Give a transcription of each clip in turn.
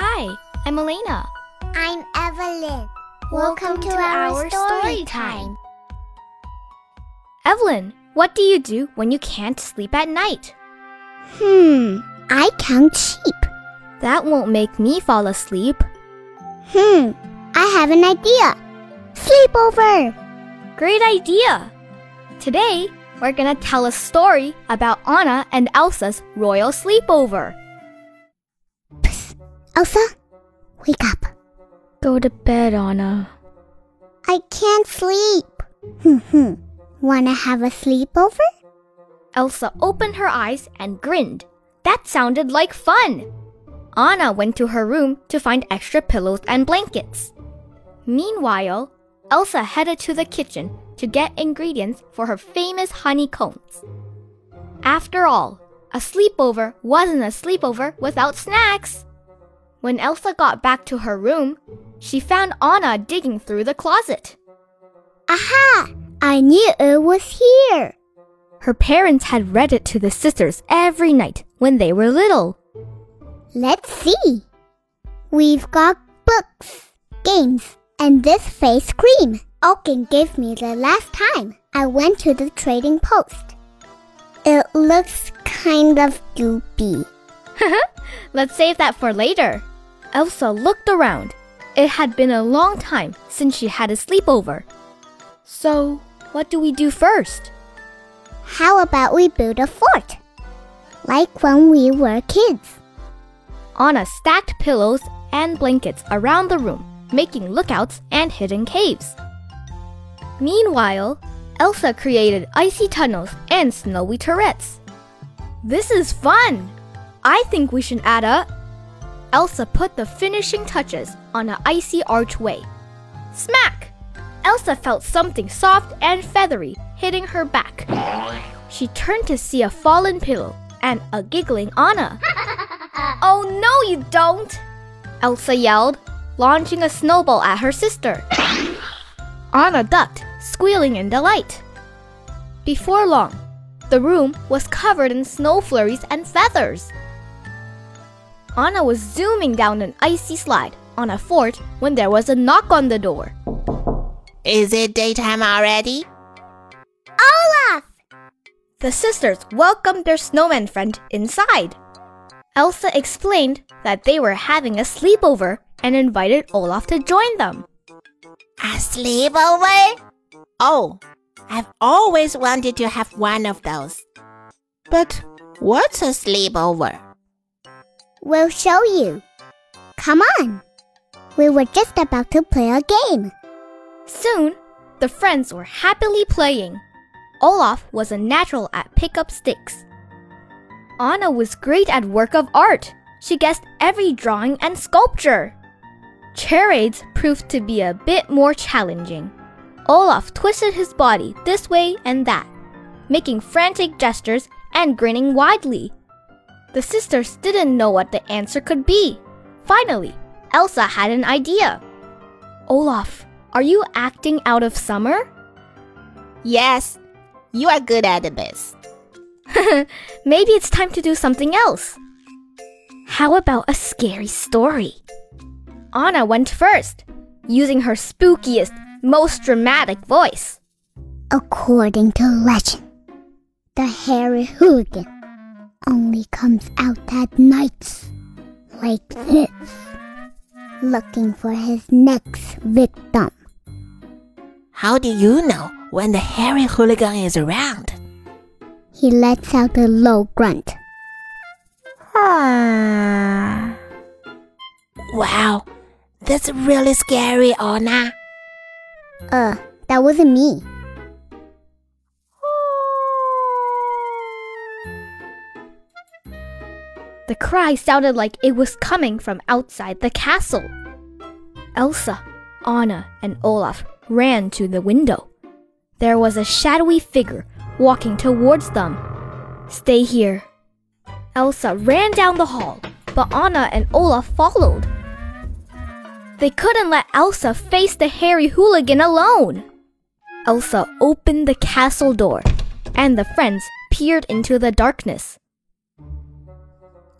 Hi, I'm Elena. I'm Evelyn. Welcome to our story time. Evelyn, what do you do when you can't sleep at night? Hmm, I count sheep. That won't make me fall asleep. Hmm, I have an idea. Sleepover. Great idea! Today, we're gonna tell a story about Anna and Elsa's royal sleepover. Elsa, wake up. Go to bed, Anna. I can't sleep. Hmm, hmm. Wanna have a sleepover? Elsa opened her eyes and grinned. That sounded like fun! Anna went to her room to find extra pillows and blankets. Meanwhile, Elsa headed to the kitchen to get ingredients for her famous honeycombs. After all, a sleepover wasn't a sleepover without snacks. When Elsa got back to her room, she found Anna digging through the closet. Aha! I knew it was here. Her parents had read it to the sisters every night when they were little. Let's see. We've got books, games, and this face cream. Oaken gave me the last time I went to the trading post. It looks kind of goopy. Let's save that for later. Elsa looked around. It had been a long time since she had a sleepover. So, what do we do first? How about we build a fort? Like when we were kids. Anna stacked pillows and blankets around the room, making lookouts and hidden caves. Meanwhile, Elsa created icy tunnels and snowy turrets. This is fun! I think we should add a. Elsa put the finishing touches on an icy archway. Smack! Elsa felt something soft and feathery hitting her back. She turned to see a fallen pillow and a giggling Anna. oh no, you don't! Elsa yelled, launching a snowball at her sister. Anna ducked, squealing in delight. Before long, the room was covered in snow flurries and feathers. Anna was zooming down an icy slide on a fort when there was a knock on the door. Is it daytime already? Olaf! The sisters welcomed their snowman friend inside. Elsa explained that they were having a sleepover and invited Olaf to join them. A sleepover? Oh, I've always wanted to have one of those. But what's a sleepover? We'll show you. Come on. We were just about to play a game. Soon, the friends were happily playing. Olaf was a natural at pick up sticks. Anna was great at work of art. She guessed every drawing and sculpture. Charades proved to be a bit more challenging. Olaf twisted his body this way and that, making frantic gestures and grinning widely. The sisters didn't know what the answer could be. Finally, Elsa had an idea. Olaf, are you acting out of summer? Yes, you are good at this. Maybe it's time to do something else. How about a scary story? Anna went first, using her spookiest, most dramatic voice. According to legend, the hairy hooligan only comes out at nights like this, looking for his next victim. How do you know when the hairy hooligan is around? He lets out a low grunt. Wow, that's really scary, Anna. Uh, that wasn't me. The cry sounded like it was coming from outside the castle. Elsa, Anna, and Olaf ran to the window. There was a shadowy figure walking towards them. Stay here. Elsa ran down the hall, but Anna and Olaf followed. They couldn't let Elsa face the hairy hooligan alone. Elsa opened the castle door, and the friends peered into the darkness.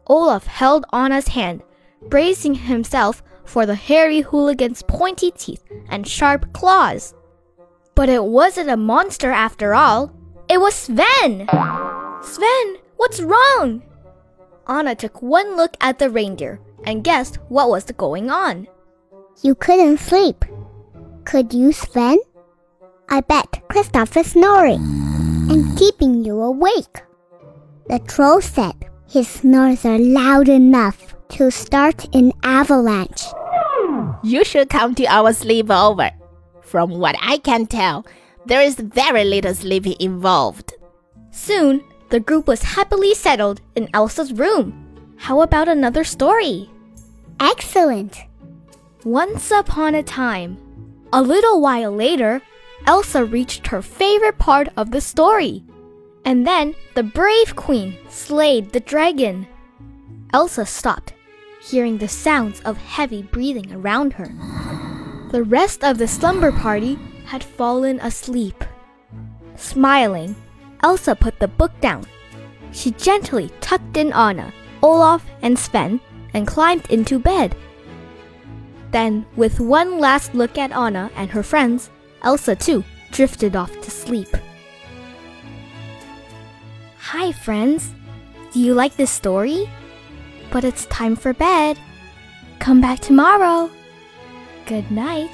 Olaf held Anna's hand, bracing himself for the hairy hooligan's pointy teeth and sharp claws. But it wasn't a monster after all. It was Sven! Sven, what's wrong? Anna took one look at the reindeer and guessed what was going on. You couldn't sleep. Could you, Sven? I bet Kristoff is snoring and keeping you awake. The troll said his snores are loud enough to start an avalanche. You should come to our sleepover. From what I can tell, there is very little sleeping involved. Soon, the group was happily settled in Elsa's room. How about another story? Excellent. Once upon a time, a little while later, Elsa reached her favorite part of the story. And then the brave queen slayed the dragon. Elsa stopped, hearing the sounds of heavy breathing around her. The rest of the slumber party had fallen asleep. Smiling, Elsa put the book down. She gently tucked in Anna, Olaf, and Sven and climbed into bed. Then, with one last look at Anna and her friends, Elsa too drifted off to sleep. Hi, friends. Do you like this story? But it's time for bed. Come back tomorrow. Good night.